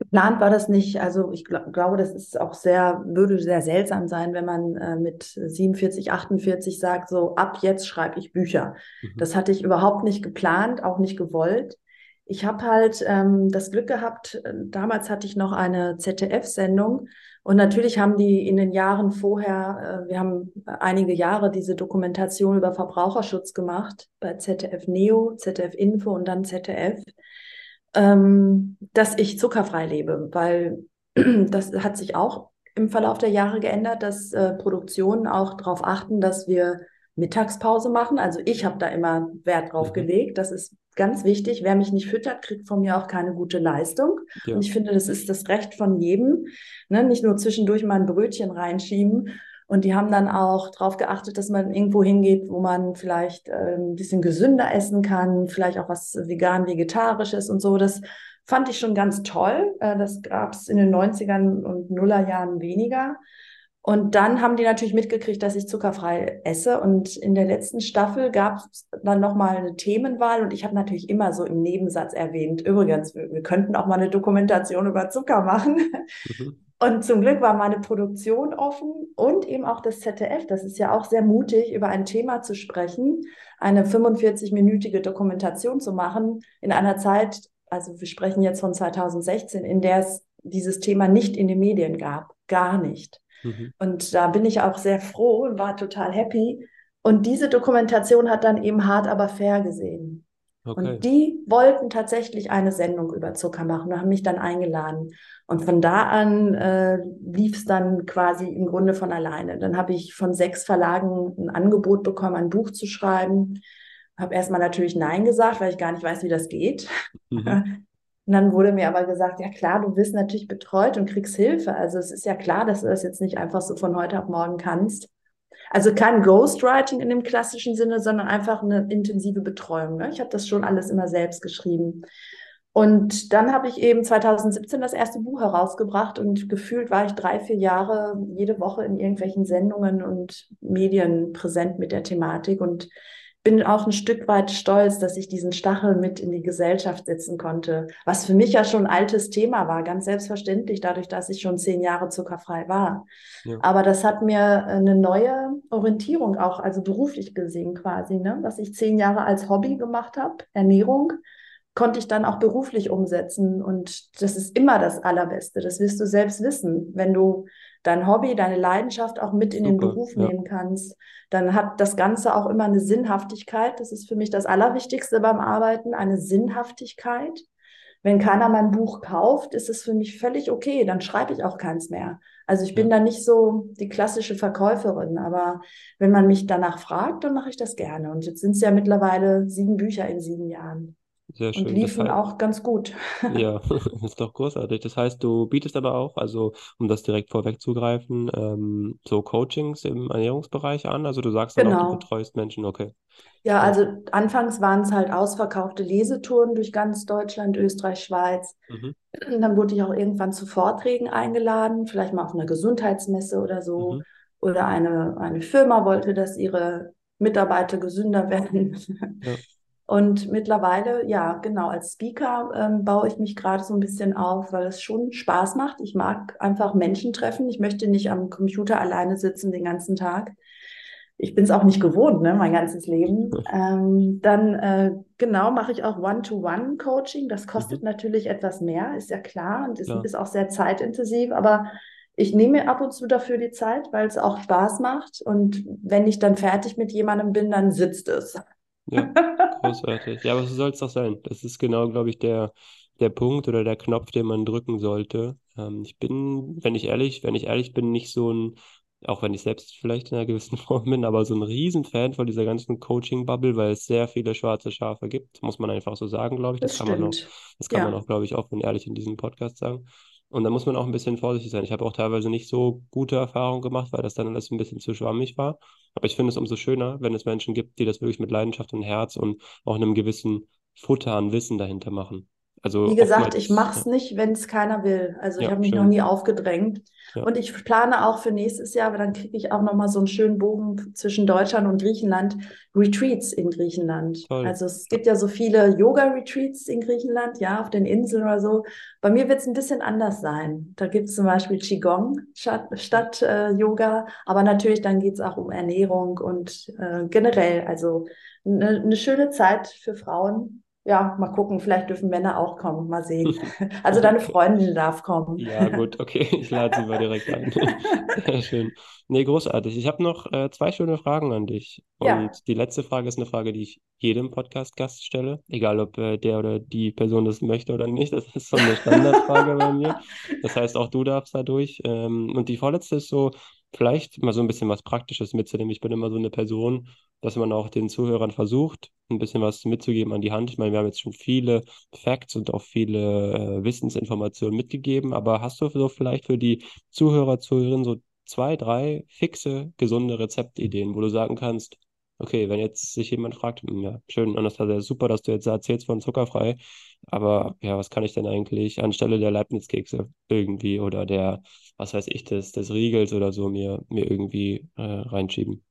Geplant war das nicht. Also ich gl glaube, das ist auch sehr, würde sehr seltsam sein, wenn man äh, mit 47, 48 sagt, so ab jetzt schreibe ich Bücher. Mhm. Das hatte ich überhaupt nicht geplant, auch nicht gewollt. Ich habe halt ähm, das Glück gehabt, äh, damals hatte ich noch eine ZDF-Sendung und natürlich haben die in den Jahren vorher, äh, wir haben einige Jahre diese Dokumentation über Verbraucherschutz gemacht bei ZDF Neo, ZDF Info und dann ZDF ähm, dass ich zuckerfrei lebe, weil das hat sich auch im Verlauf der Jahre geändert, dass äh, Produktionen auch darauf achten, dass wir Mittagspause machen. Also ich habe da immer Wert drauf mhm. gelegt. Das ist ganz wichtig. Wer mich nicht füttert, kriegt von mir auch keine gute Leistung. Ja. Und ich finde, das ist das Recht von jedem. Ne? Nicht nur zwischendurch mal ein Brötchen reinschieben und die haben dann auch darauf geachtet, dass man irgendwo hingeht, wo man vielleicht äh, ein bisschen gesünder essen kann, vielleicht auch was vegan-vegetarisches und so. Das fand ich schon ganz toll. Äh, das gab es in den 90ern und Nullerjahren weniger. Und dann haben die natürlich mitgekriegt, dass ich zuckerfrei esse. Und in der letzten Staffel gab es dann nochmal eine Themenwahl. Und ich habe natürlich immer so im Nebensatz erwähnt, übrigens, wir, wir könnten auch mal eine Dokumentation über Zucker machen. Mhm. Und zum Glück war meine Produktion offen und eben auch das ZDF. Das ist ja auch sehr mutig, über ein Thema zu sprechen, eine 45-minütige Dokumentation zu machen in einer Zeit, also wir sprechen jetzt von 2016, in der es dieses Thema nicht in den Medien gab. Gar nicht. Mhm. Und da bin ich auch sehr froh und war total happy. Und diese Dokumentation hat dann eben hart aber fair gesehen. Okay. Und die wollten tatsächlich eine Sendung über Zucker machen und haben mich dann eingeladen. Und von da an äh, lief es dann quasi im Grunde von alleine. Dann habe ich von sechs Verlagen ein Angebot bekommen, ein Buch zu schreiben. Habe erstmal natürlich Nein gesagt, weil ich gar nicht weiß, wie das geht. Mhm. Und dann wurde mir aber gesagt, ja klar, du wirst natürlich betreut und kriegst Hilfe. Also es ist ja klar, dass du das jetzt nicht einfach so von heute auf morgen kannst. Also kein Ghostwriting in dem klassischen Sinne, sondern einfach eine intensive Betreuung. Ne? Ich habe das schon alles immer selbst geschrieben. Und dann habe ich eben 2017 das erste Buch herausgebracht und gefühlt war ich drei, vier Jahre jede Woche in irgendwelchen Sendungen und Medien präsent mit der Thematik. Und bin auch ein Stück weit stolz, dass ich diesen Stachel mit in die Gesellschaft setzen konnte, was für mich ja schon ein altes Thema war, ganz selbstverständlich, dadurch, dass ich schon zehn Jahre zuckerfrei war. Ja. Aber das hat mir eine neue Orientierung auch, also beruflich gesehen quasi, ne? was ich zehn Jahre als Hobby gemacht habe, Ernährung, konnte ich dann auch beruflich umsetzen. Und das ist immer das Allerbeste. Das wirst du selbst wissen. Wenn du dein Hobby, deine Leidenschaft auch mit in den Beruf ja. nehmen kannst, dann hat das Ganze auch immer eine Sinnhaftigkeit. Das ist für mich das Allerwichtigste beim Arbeiten, eine Sinnhaftigkeit. Wenn keiner mein Buch kauft, ist es für mich völlig okay, dann schreibe ich auch keins mehr. Also ich bin ja. da nicht so die klassische Verkäuferin, aber wenn man mich danach fragt, dann mache ich das gerne. Und jetzt sind es ja mittlerweile sieben Bücher in sieben Jahren. Sehr schön. Und liefen heißt, auch ganz gut. ja, ist doch großartig. Das heißt, du bietest aber auch, also um das direkt vorwegzugreifen, ähm, so Coachings im Ernährungsbereich an. Also du sagst dann genau. auch, du genau. betreust Menschen, okay. Ja, also anfangs waren es halt ausverkaufte Lesetouren durch ganz Deutschland, Österreich, Schweiz. Mhm. Dann wurde ich auch irgendwann zu Vorträgen eingeladen, vielleicht mal auf einer Gesundheitsmesse oder so. Mhm. Oder eine, eine Firma wollte, dass ihre Mitarbeiter gesünder werden. Ja. Und mittlerweile, ja, genau, als Speaker ähm, baue ich mich gerade so ein bisschen auf, weil es schon Spaß macht. Ich mag einfach Menschen treffen. Ich möchte nicht am Computer alleine sitzen den ganzen Tag. Ich bin es auch nicht gewohnt, ne, mein ganzes Leben. Ähm, dann, äh, genau, mache ich auch One-to-One-Coaching. Das kostet mhm. natürlich etwas mehr, ist ja klar. Und ist, ist auch sehr zeitintensiv, aber ich nehme ab und zu dafür die Zeit, weil es auch Spaß macht. Und wenn ich dann fertig mit jemandem bin, dann sitzt es. Ja, großartig. Ja, aber so soll es doch sein. Das ist genau, glaube ich, der, der Punkt oder der Knopf, den man drücken sollte. Ähm, ich bin, wenn ich ehrlich, wenn ich ehrlich bin, nicht so ein, auch wenn ich selbst vielleicht in einer gewissen Form bin, aber so ein Riesenfan von dieser ganzen Coaching-Bubble, weil es sehr viele schwarze Schafe gibt, muss man einfach so sagen, glaube ich. Das, das kann man auch, das kann ja. man auch, glaube ich, offen und ehrlich in diesem Podcast sagen. Und da muss man auch ein bisschen vorsichtig sein. Ich habe auch teilweise nicht so gute Erfahrungen gemacht, weil das dann alles ein bisschen zu schwammig war. Aber ich finde es umso schöner, wenn es Menschen gibt, die das wirklich mit Leidenschaft und Herz und auch einem gewissen Futter an Wissen dahinter machen. Also Wie gesagt, ich mache es nicht, wenn es keiner will. Also ja, ich habe mich schön. noch nie aufgedrängt. Ja. Und ich plane auch für nächstes Jahr, aber dann kriege ich auch nochmal so einen schönen Bogen zwischen Deutschland und Griechenland, Retreats in Griechenland. Toll. Also es gibt ja so viele Yoga-Retreats in Griechenland, ja, auf den Inseln oder so. Bei mir wird es ein bisschen anders sein. Da gibt es zum Beispiel Qigong statt, statt äh, Yoga, aber natürlich dann geht es auch um Ernährung und äh, generell, also eine ne schöne Zeit für Frauen ja, mal gucken, vielleicht dürfen Männer auch kommen, mal sehen. Also deine Freundin darf kommen. Ja, gut, okay, ich lade sie mal direkt an. Sehr schön. Nee, großartig. Ich habe noch äh, zwei schöne Fragen an dich. Und ja. die letzte Frage ist eine Frage, die ich jedem Podcast-Gast stelle, egal ob äh, der oder die Person das möchte oder nicht. Das ist so eine Standardfrage bei mir. Das heißt, auch du darfst da durch. Ähm, und die vorletzte ist so, vielleicht mal so ein bisschen was Praktisches mitzunehmen. Ich bin immer so eine Person, dass man auch den Zuhörern versucht, ein bisschen was mitzugeben an die Hand. Ich meine, wir haben jetzt schon viele Facts und auch viele äh, Wissensinformationen mitgegeben, aber hast du so vielleicht für die Zuhörer, Zuhörerinnen so zwei, drei fixe, gesunde Rezeptideen, wo du sagen kannst, okay, wenn jetzt sich jemand fragt, hm, ja, schön, Anastasia, super, dass du jetzt erzählst von zuckerfrei, aber ja, was kann ich denn eigentlich anstelle der Leibniz-Kekse irgendwie oder der, was weiß ich, des, des Riegels oder so mir, mir irgendwie äh, reinschieben?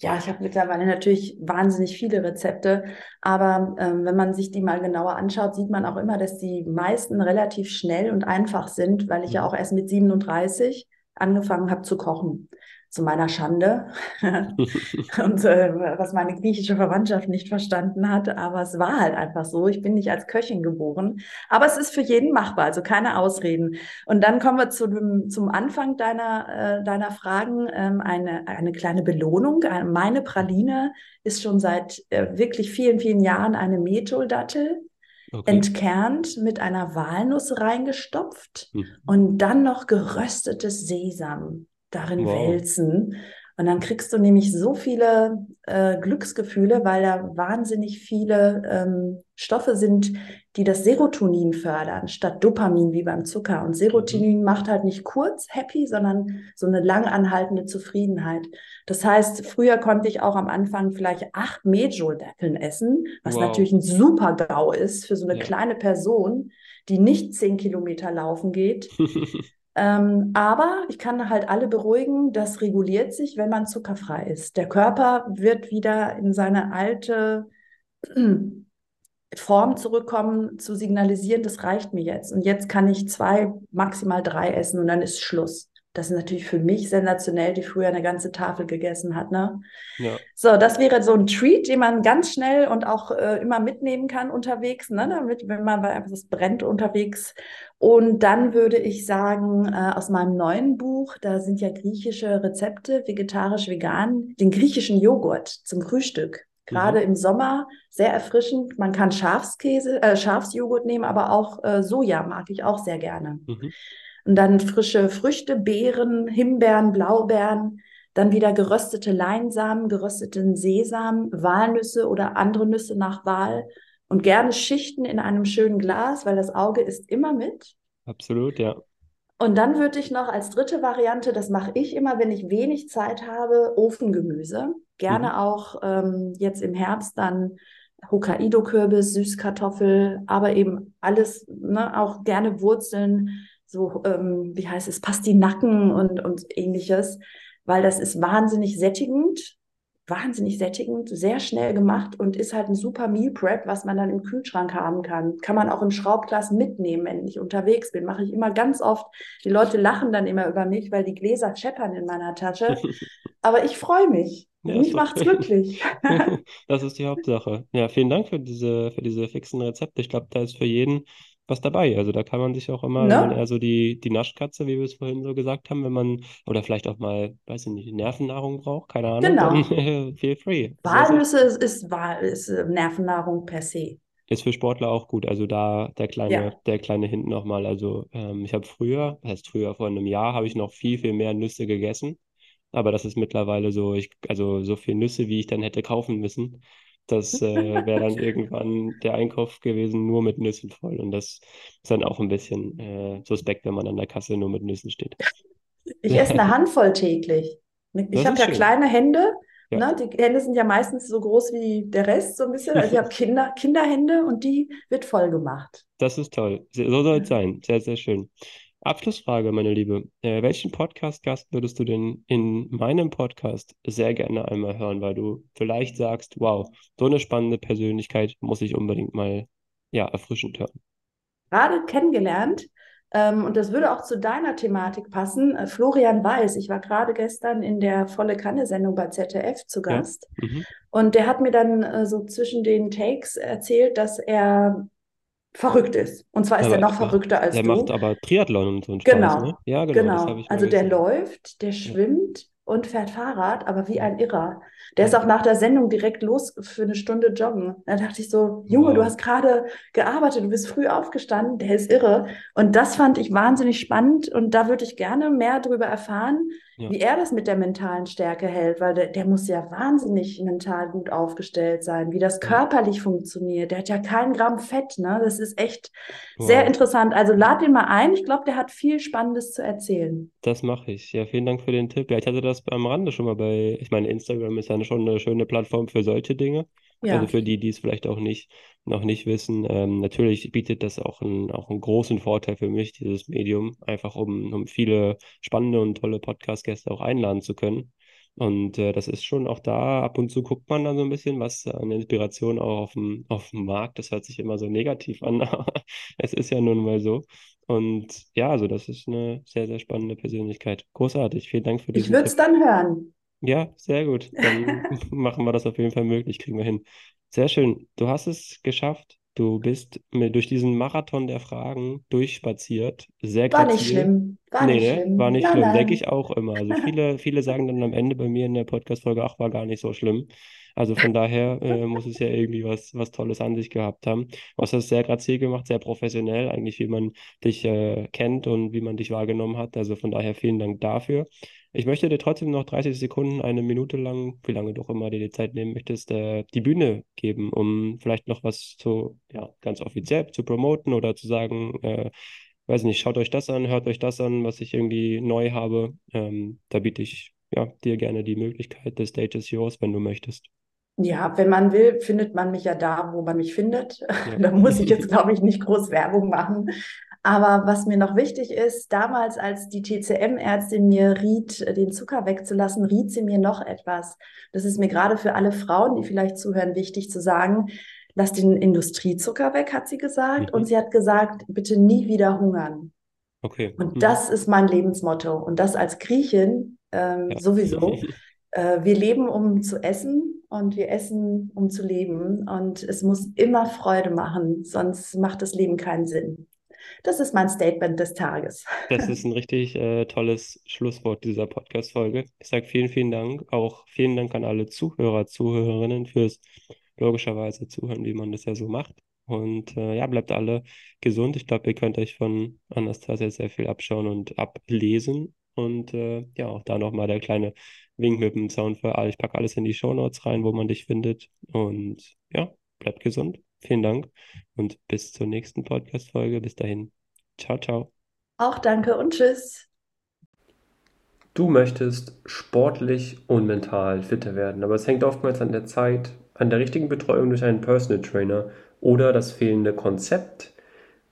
Ja, ich habe mittlerweile natürlich wahnsinnig viele Rezepte, aber ähm, wenn man sich die mal genauer anschaut, sieht man auch immer, dass die meisten relativ schnell und einfach sind, weil ich ja mhm. auch erst mit 37 angefangen habe zu kochen zu meiner Schande und äh, was meine griechische Verwandtschaft nicht verstanden hat. Aber es war halt einfach so. Ich bin nicht als Köchin geboren. Aber es ist für jeden machbar, also keine Ausreden. Und dann kommen wir zu dem, zum Anfang deiner, äh, deiner Fragen. Ähm, eine, eine kleine Belohnung. Meine Praline ist schon seit äh, wirklich vielen, vielen Jahren eine Metholdattel. Okay. entkernt, mit einer Walnuss reingestopft mhm. und dann noch geröstetes Sesam darin wow. wälzen. Und dann kriegst du nämlich so viele äh, Glücksgefühle, weil da wahnsinnig viele ähm, Stoffe sind, die das Serotonin fördern, statt Dopamin wie beim Zucker. Und Serotonin mhm. macht halt nicht kurz happy, sondern so eine lang anhaltende Zufriedenheit. Das heißt, früher konnte ich auch am Anfang vielleicht acht Medjool-Datteln essen, was wow. natürlich ein super GAU ist für so eine ja. kleine Person, die nicht zehn Kilometer laufen geht. Ähm, aber ich kann halt alle beruhigen, das reguliert sich, wenn man zuckerfrei ist. Der Körper wird wieder in seine alte Form zurückkommen, zu signalisieren, das reicht mir jetzt. Und jetzt kann ich zwei, maximal drei essen und dann ist Schluss. Das ist natürlich für mich sensationell, die früher eine ganze Tafel gegessen hat. Ne? Ja. So, das wäre so ein Treat, den man ganz schnell und auch äh, immer mitnehmen kann unterwegs, ne? damit, wenn man einfach das brennt unterwegs. Und dann würde ich sagen, äh, aus meinem neuen Buch, da sind ja griechische Rezepte, vegetarisch, vegan, den griechischen Joghurt zum Frühstück. Gerade mhm. im Sommer sehr erfrischend. Man kann Schafskäse, äh, Schafsjoghurt nehmen, aber auch äh, Soja mag ich auch sehr gerne. Mhm. Und dann frische Früchte, Beeren, Himbeeren, Blaubeeren, dann wieder geröstete Leinsamen, gerösteten Sesam, Walnüsse oder andere Nüsse nach Wahl und gerne Schichten in einem schönen Glas, weil das Auge ist immer mit. Absolut, ja. Und dann würde ich noch als dritte Variante, das mache ich immer, wenn ich wenig Zeit habe, Ofengemüse. Gerne mhm. auch ähm, jetzt im Herbst dann Hokkaido-Kürbis, Süßkartoffel, aber eben alles, ne, auch gerne Wurzeln, so, ähm, wie heißt es, Pastinaken und, und ähnliches, weil das ist wahnsinnig sättigend, wahnsinnig sättigend, sehr schnell gemacht und ist halt ein super Meal Prep, was man dann im Kühlschrank haben kann. Kann man auch im Schraubglas mitnehmen, wenn ich unterwegs bin. Mache ich immer ganz oft. Die Leute lachen dann immer über mich, weil die Gläser scheppern in meiner Tasche. Aber ich freue mich. Ja, mich macht's glücklich. das ist die Hauptsache. Ja, vielen Dank für diese, für diese fixen Rezepte. Ich glaube, da ist für jeden was dabei. Also da kann man sich auch immer, wenn eher so die, die Naschkatze, wie wir es vorhin so gesagt haben, wenn man, oder vielleicht auch mal, weiß ich nicht, Nervennahrung braucht, keine Ahnung, Genau. dann feel free. Walnüsse ist, ist, ist äh, Nervennahrung per se. Ist für Sportler auch gut. Also da der kleine, Ja. der kleine Hint nochmal. Also ähm, ich habe früher, das heißt früher, vor einem Jahr, habe ich noch viel, viel mehr Nüsse gegessen. Aber das ist mittlerweile so, ich, also so viel Nüsse, wie ich dann hätte kaufen müssen. Das äh, wäre dann irgendwann der Einkauf gewesen, nur mit Nüssen voll. Und das ist dann auch ein bisschen äh, suspekt, wenn man an der Kasse nur mit Nüssen steht. Ich esse eine Handvoll täglich. Ich habe ja schön. kleine Hände. Ja. Ne? Die Hände sind ja meistens so groß wie der Rest, so ein bisschen. Also ich habe Kinder, Kinderhände und die wird voll gemacht. Das ist toll. So soll es sein. Sehr, sehr schön. Abschlussfrage, meine Liebe. Äh, welchen Podcast-Gast würdest du denn in meinem Podcast sehr gerne einmal hören, weil du vielleicht sagst, wow, so eine spannende Persönlichkeit muss ich unbedingt mal ja, erfrischend hören? Gerade kennengelernt, ähm, und das würde auch zu deiner Thematik passen, äh, Florian Weiß. Ich war gerade gestern in der Volle Kanne-Sendung bei ZDF zu Gast. Ja? Mhm. Und der hat mir dann äh, so zwischen den Takes erzählt, dass er verrückt ist. Und zwar ist aber, er noch verrückter als der du. Der macht aber Triathlon und so Spaß, genau, ne? Ja, genau. genau. also der läuft, der schwimmt und fährt Fahrrad, aber wie ein Irrer. Der ist auch nach der Sendung direkt los für eine Stunde joggen. Da dachte ich so, Junge, wow. du hast gerade gearbeitet, du bist früh aufgestanden, der ist irre. Und das fand ich wahnsinnig spannend und da würde ich gerne mehr darüber erfahren, ja. wie er das mit der mentalen Stärke hält, weil der, der, muss ja wahnsinnig mental gut aufgestellt sein, wie das körperlich funktioniert. Der hat ja kein Gramm Fett, ne? Das ist echt wow. sehr interessant. Also lad ihn mal ein. Ich glaube, der hat viel Spannendes zu erzählen. Das mache ich. Ja, vielen Dank für den Tipp. Ja, ich hatte das am Rande schon mal bei, ich meine, Instagram ist ja schon eine schöne Plattform für solche Dinge. Ja. Also für die, die es vielleicht auch nicht, noch nicht wissen. Ähm, natürlich bietet das auch, ein, auch einen großen Vorteil für mich, dieses Medium, einfach um, um viele spannende und tolle Podcast-Gäste auch einladen zu können. Und äh, das ist schon auch da, ab und zu guckt man da so ein bisschen, was an Inspiration auch auf dem, auf dem Markt, das hört sich immer so negativ an, aber es ist ja nun mal so. Und ja, also das ist eine sehr, sehr spannende Persönlichkeit. Großartig. Vielen Dank für diesen Ich würde es dann hören. Ja, sehr gut. Dann machen wir das auf jeden Fall möglich, kriegen wir hin. Sehr schön. Du hast es geschafft. Du bist mir durch diesen Marathon der Fragen durchspaziert. Sehr War nicht schlimm. War Nee, nicht ne? schlimm. War nicht Nein, schlimm. Denke ich auch immer. Also viele, viele sagen dann am Ende bei mir in der Podcast-Folge, ach, war gar nicht so schlimm. Also von daher äh, muss es ja irgendwie was, was Tolles an sich gehabt haben. Du hast das sehr grazil gemacht, sehr professionell, eigentlich wie man dich äh, kennt und wie man dich wahrgenommen hat. Also von daher vielen Dank dafür. Ich möchte dir trotzdem noch 30 Sekunden, eine Minute lang, wie lange du auch immer dir die Zeit nehmen möchtest, äh, die Bühne geben, um vielleicht noch was zu, ja, ganz offiziell zu promoten oder zu sagen, äh, weiß nicht, schaut euch das an, hört euch das an, was ich irgendwie neu habe. Ähm, da biete ich ja, dir gerne die Möglichkeit. The stage is yours, wenn du möchtest. Ja, wenn man will, findet man mich ja da, wo man mich findet. Ja. da muss ich jetzt, glaube ich, nicht groß Werbung machen. Aber was mir noch wichtig ist, damals, als die TCM-Ärztin mir riet, den Zucker wegzulassen, riet sie mir noch etwas. Das ist mir gerade für alle Frauen, die vielleicht zuhören, wichtig zu sagen. Lass den Industriezucker weg, hat sie gesagt. Mhm. Und sie hat gesagt, bitte nie wieder hungern. Okay. Und mhm. das ist mein Lebensmotto. Und das als Griechin ähm, ja. sowieso. äh, wir leben, um zu essen und wir essen, um zu leben. Und es muss immer Freude machen, sonst macht das Leben keinen Sinn. Das ist mein Statement des Tages. Das ist ein richtig äh, tolles Schlusswort dieser Podcast-Folge. Ich sage vielen, vielen Dank. Auch vielen Dank an alle Zuhörer, Zuhörerinnen fürs logischerweise zuhören, wie man das ja so macht. Und äh, ja, bleibt alle gesund. Ich glaube, ihr könnt euch von Anastasia sehr viel abschauen und ablesen. Und äh, ja, auch da nochmal der kleine Wink mit dem Soundfall. Ich packe alles in die Show Notes rein, wo man dich findet. Und ja, bleibt gesund. Vielen Dank und bis zur nächsten Podcast-Folge. Bis dahin. Ciao, ciao. Auch danke und tschüss. Du möchtest sportlich und mental fitter werden, aber es hängt oftmals an der Zeit, an der richtigen Betreuung durch einen Personal Trainer oder das fehlende Konzept,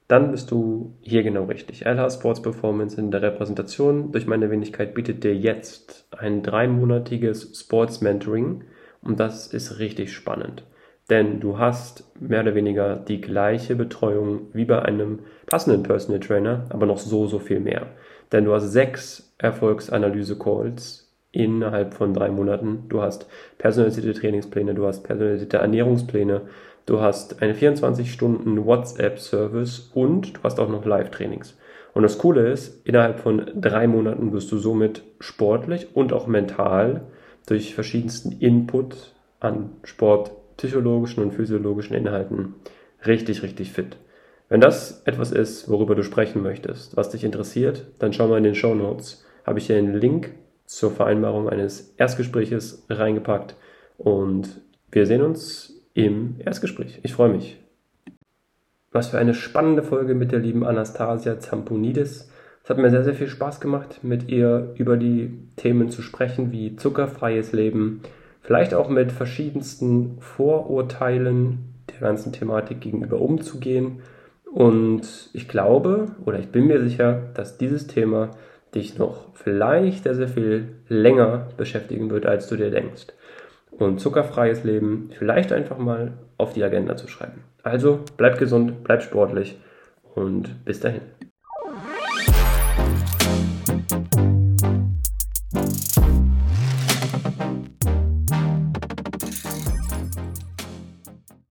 dann bist du hier genau richtig. LH Sports Performance in der Repräsentation durch meine Wenigkeit bietet dir jetzt ein dreimonatiges Sports Mentoring und das ist richtig spannend. Denn du hast mehr oder weniger die gleiche Betreuung wie bei einem passenden Personal Trainer, aber noch so, so viel mehr. Denn du hast sechs Erfolgsanalyse-Calls innerhalb von drei Monaten. Du hast personalisierte Trainingspläne, du hast personalisierte Ernährungspläne, du hast eine 24-Stunden WhatsApp-Service und du hast auch noch Live-Trainings. Und das Coole ist, innerhalb von drei Monaten wirst du somit sportlich und auch mental durch verschiedensten Input an Sport, psychologischen und physiologischen Inhalten richtig, richtig fit. Wenn das etwas ist, worüber du sprechen möchtest, was dich interessiert, dann schau mal in den Show Notes. Habe ich hier einen Link zur Vereinbarung eines Erstgespräches reingepackt und wir sehen uns im Erstgespräch. Ich freue mich. Was für eine spannende Folge mit der lieben Anastasia Zamponidis. Es hat mir sehr, sehr viel Spaß gemacht, mit ihr über die Themen zu sprechen, wie zuckerfreies Leben, vielleicht auch mit verschiedensten Vorurteilen der ganzen Thematik gegenüber umzugehen. Und ich glaube oder ich bin mir sicher, dass dieses Thema dich noch vielleicht sehr, sehr viel länger beschäftigen wird, als du dir denkst. Und zuckerfreies Leben vielleicht einfach mal auf die Agenda zu schreiben. Also bleib gesund, bleib sportlich und bis dahin.